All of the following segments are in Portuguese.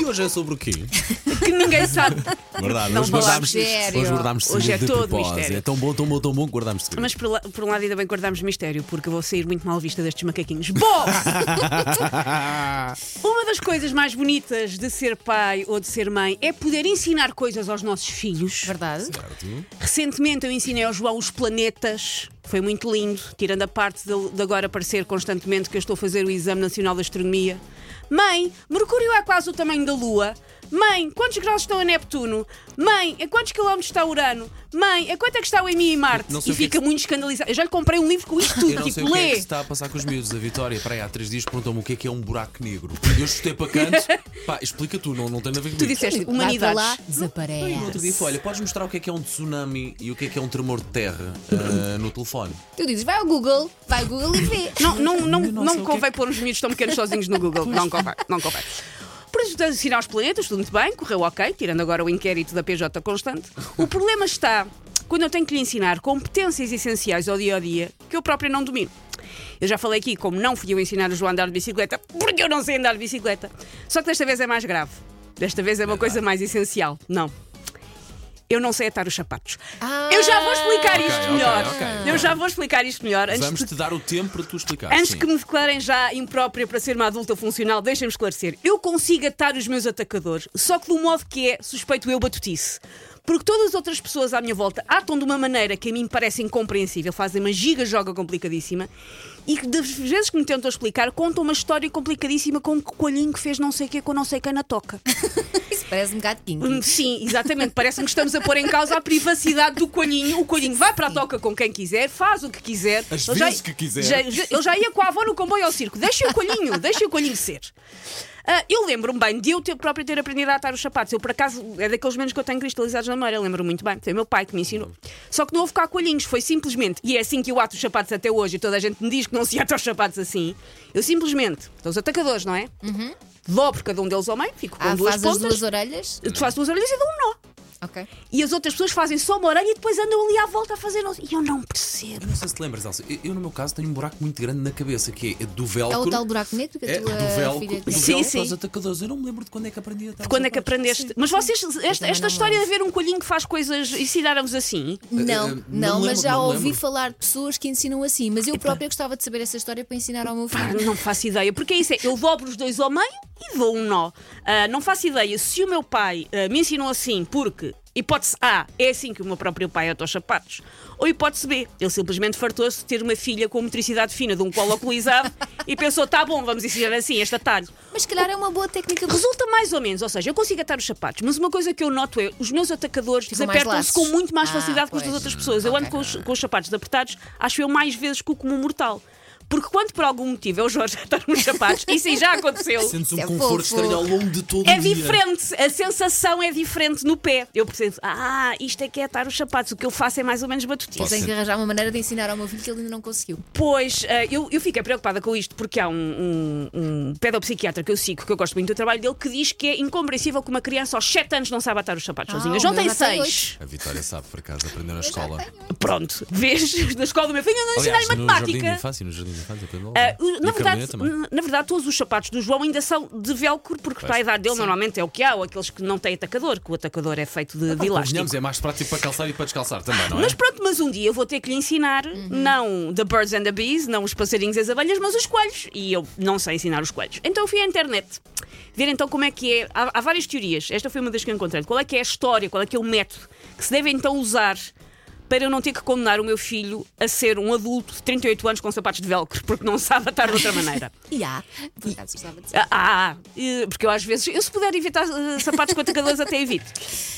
E hoje é sobre o quê? que ninguém sabe. Verdade, Não hoje guardámos, sério. hoje guardámos Hoje é de todo propósito. mistério. É tão bom, tão bom, tão bom que guardámos segredo. Mas por, la- por um lado ainda bem que guardamos mistério, porque eu vou sair muito mal vista destes macaquinhos. Bom! Uma das coisas mais bonitas de ser pai ou de ser mãe é poder ensinar coisas aos nossos filhos. Verdade? Recentemente eu ensinei ao João os planetas. Foi muito lindo, tirando a parte de, de agora parecer constantemente que eu estou a fazer o Exame Nacional de Astronomia. Mãe, Mercúrio é quase o tamanho da Lua. Mãe, quantos graus estão a Neptuno? Mãe, a quantos quilómetros está Urano? Mãe, a quanto é que está o EMI e Marte? Não sei E o que é fica que- muito escandalizado. Eu já lhe comprei um livro com isto tudo, Eu não sei tipo, o que é lê. que se está a passar com os miúdos. A Vitória, para aí, há três dias perguntou-me o que é que é um buraco negro. Eu chutei para canto. Pá, explica tu, não, não tem nada a ver Tu comigo. disseste Vai para humanidades. lá, No outro dia desaparece. foi, olha, podes mostrar o que é que é um tsunami e o que é que é um tremor de terra ah, no telefone? Tu dizes, vai ao Google, vai ao Google e vê. Não, não, não, não não, sei o que é convém pôr os miúdos tão pequenos sozinhos no Google. Não convém, não convém. Por isso, estás a ensinar os planetas, tudo muito bem, correu ok, tirando agora o inquérito da PJ constante. O problema está quando eu tenho que lhe ensinar competências essenciais ao dia a dia que eu própria não domino. Eu já falei aqui como não fui eu ensinar o João a andar de bicicleta porque eu não sei andar de bicicleta. Só que desta vez é mais grave. Desta vez é uma coisa mais essencial. Não. Eu não sei atar os sapatos. Ah. eu já vou explicar isto ok, melhor. ok. Eu já vou explicar isto melhor. Antes Vamos de te dar o tempo para tu explicar. Antes sim. que me declarem já imprópria para ser uma adulta funcional, deixem-me esclarecer. Eu consigo atar os meus atacadores, só que do modo que é, suspeito eu batutice. Porque todas as outras pessoas à minha volta atam de uma maneira que a mim parece incompreensível, fazem uma giga-joga complicadíssima e que das vezes que me tentam explicar, contam uma história complicadíssima com um coelhinho que fez não sei o que com não sei quem na toca. Parece um gato Hum, kinky. Sim, exatamente. Parece-me que estamos a pôr em causa a privacidade do coelhinho. O coelhinho vai para a toca com quem quiser, faz o que quiser. As Ele já- vezes que quiser. já- já- ele já ia com a avó no comboio ao circo. Deixa o coelhinho, deixa o coelhinho ser. Ah, eu lembro-me bem de eu ter, próprio ter aprendido a atar os sapatos. Eu, por acaso, é daqueles momentos que eu tenho cristalizados na memória. Eu lembro muito bem. Foi o meu pai que me ensinou. Só que não houve cá coelhinhos. Foi simplesmente, e é assim que eu ato os sapatos até hoje, e toda a gente me diz que não se ata os sapatos assim. Eu simplesmente, são os atacadores, não é? Dobro cada um deles ao meio, fico com Ah, duas faz as pontas. duas orelhas? Tu fazes duas orelhas e dou um nó. Ok. E as outras pessoas fazem só uma orelha e depois andam ali à volta a fazer. E eu não percebo. Não sei se te lembras, Elsa. Eu, eu, no meu caso, tenho um buraco muito grande na cabeça, que é do velcro. É o tal buraco negro que a É, tua do velcro, filha do tem. Sim, velcro sim. aos atacadores. Eu não me lembro de quando é que aprendi a os Quando é que aprendeste? Sim. Mas vocês, esta, esta história de lembro. ver um coelhinho que faz coisas, ensinaram-vos assim? Não, Eh, eh, não, não mas já não ouvi lembro. falar de pessoas que ensinam assim. Mas eu própria gostava de saber essa história para ensinar ao meu Pá, filho. não faço ideia. Porque é isso, é, eu dobro os dois ao meio e dou um nó. Ah, não faço ideia se o meu pai ah, me ensinou assim porque. Hipótese A, é assim que o meu próprio pai ata os sapatos. Ou hipótese B, ele simplesmente fartou-se de ter uma filha com motricidade fina de um colo localizado e pensou, tá bom, vamos ensinar assim este atalho. Mas se calhar é uma boa técnica de Resulta mais ou menos, ou seja, eu consigo atar os sapatos, mas uma coisa que eu noto é os meus atacadores desapertam-se com muito mais Ah, facilidade que os das outras pessoas. Eu ando com os, com os sapatos apertados, acho eu mais vezes que o comum mortal. Porque quando por algum motivo é o Jorge a atar os sapatos, isso aí já aconteceu. Sentes um é conforto fofo. estranho ao longo de todo É o dia. diferente, a sensação é diferente no pé. Eu percebo, ah, isto é que é atar os sapatos, o que eu faço é mais ou menos batutice. Eu tenho que arranjar uma maneira de ensinar ao meu filho que ele ainda não conseguiu. Pois, eh, eu, eu fiquei preocupada com isto porque há um, um, um pedopsiquiatra que eu sigo, que eu gosto muito do trabalho dele, que diz que é incompreensível que uma criança aos 7 anos não saiba atar os sapatos Ah, sozinha. João tem já tem 6. A Vitória sabe, por acaso, aprendeu na escola. Pronto, vês, da escola do meu filho, eu não ensinei Aliás, no jardim de matemática. infância, no jardim de infância, Ah, E na, verdade, na verdade, todos os sapatos do João ainda são de velcro, porque para a idade dele normalmente é o que há, ou aqueles que não têm atacador, que o atacador é feito de, de elástico. É mais prático para calçar e para descalçar também, não é? Mas pronto, mas um dia eu vou ter que lhe ensinar não the birds and the bees, não os passarinhos e as abelhas, mas os coelhos. E eu não sei ensinar os coelhos. Então eu fui à internet ver então como é que é. Há, há várias teorias. Esta foi uma das que eu encontrei. Qual é que é a história, qual é que é o método que se deve então usar para eu não ter que condenar o meu filho a ser um adulto de 38 anos com sapatos de velcro, porque não sabe atar de outra maneira. E há. Por acaso gostava de saber. Ah, porque eu às vezes, eu se puder evitar eh, sapatos com atacadores até evito.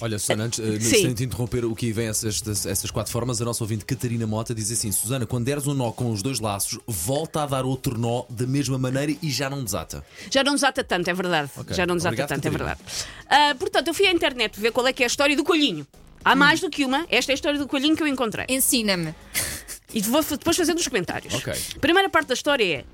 Olha, Susana, antes, Sim. sem te interromper o que vem essas, essas quatro formas, a nossa ouvinte Catarina Mota diz assim: Susana, quando deres um nó com os dois laços, volta a dar outro nó da mesma maneira e já não desata. Já não desata tanto, é verdade. Ok. Já não desata Obrigado, tanto, é Catarina. verdade. Ah, portanto, eu fui à internet ver qual é que é a história do coelhinho. Há Hum. mais do que uma. Esta é a história do coelhinho que eu encontrei. Ensina-me. E vou depois fazer os comentários. Ok. A primeira parte da história é: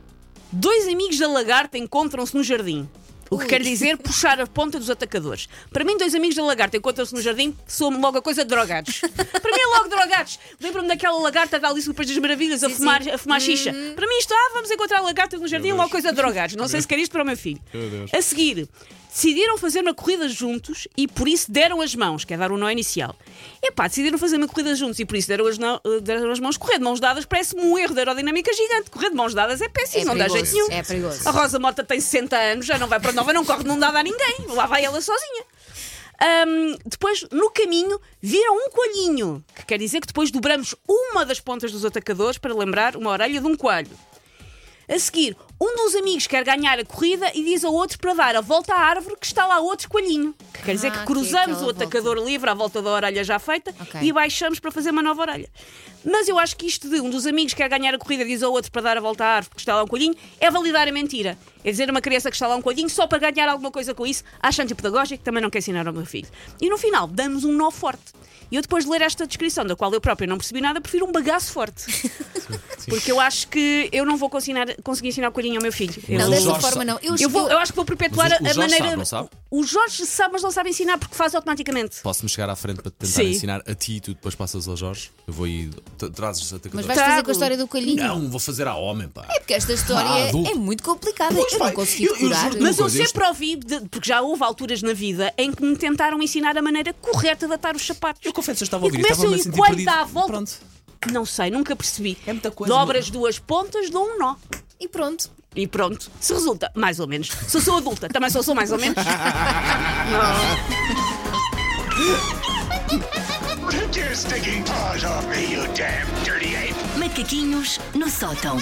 dois amigos da lagarta encontram-se no jardim. O que quer dizer puxar a ponta dos atacadores. Para mim, dois amigos da lagarta encontram-se no jardim, soam logo a coisa de drogados. Para mim é logo drogados. Lembro-me daquela lagarta da Alice no País das Maravilhas a Sim, fumar, sim. a fumar xixa. Para mim isto, ah, vamos encontrar a lagarta no jardim, logo coisa de drogados. Não sei se quer isto para o meu filho. A seguir, decidiram fazer uma corrida juntos e por isso deram as mãos, que é dar o nó inicial. Epá, decidiram fazer uma corrida juntos e por isso deram as, eh, deram as mãos. Correr de mãos dadas parece-me um erro de aerodinâmica gigante. Correr de mãos dadas é péssimo, É não dá perigoso, jeito nenhum. é perigoso. A Rosa Mota tem 60 anos, já não vai para nova, não corre mão dada a ninguém. Lá vai ela sozinha. Ahm, depois, no caminho, viram um coelhinho, que quer dizer que depois dobramos uma das pontas dos atacadores para lembrar uma orelha de um coelho. A seguir, um dos amigos quer ganhar a corrida e diz ao outro para dar a volta à árvore que está lá outro coelhinho. Que quer dizer Ah, que que é cruzamos o atacador livre à volta da orelha já feita Ok. e baixamos para fazer uma nova orelha. Mas eu acho que isto de um dos amigos quer ganhar a corrida e diz ao outro para dar a volta à árvore que está lá um coelhinho é validar a mentira. É dizer a uma criança que está lá um coelhinho só para ganhar alguma coisa com isso, acho antipedagógico, também não quer ensinar ao meu filho. E no final, damos um nó forte. E eu depois de ler esta descrição, da qual eu própria não percebi nada, prefiro um bagaço forte. Porque eu acho que eu não vou conseguir, conseguir ensinar o coelhinho ao meu filho. Eu, Não, Mas o dessa forma não. Eu, eu, vou- eu- eu acho que vou perpetuar Mas o- o a- maneira. sabe, não sabe? O Jorge sabe, mas não sabe ensinar porque faz automaticamente. Posso-me chegar à frente para te tentar Sim. ensinar a ti e tu depois passas ao Jorge? Eu vou aí. Trazes a Mas atacador. vais fazer com a história do coelhinho? Não, vou fazer a homem, pá. É porque esta história Ah, é- muito complicada. Pois eu não vai, consegui eu- juro-te Mas eu sempre ouvi, de- porque já houve alturas na vida em que me tentaram ensinar a maneira correta de atar os sapatos. Eu confesso que eu estava a ouvir e começo estava-me a eu e sentir coelho perdido. a volta. Pronto. Não sei, nunca percebi. É muita coisa, Dobra as duas pontas, dou um nó. E pronto. E pronto. Se resulta, mais ou menos. Se eu sou adulta, também só sou mais ou menos. Take your stinking paws off me, you damn dirty ape! Macaquinhos no sótão.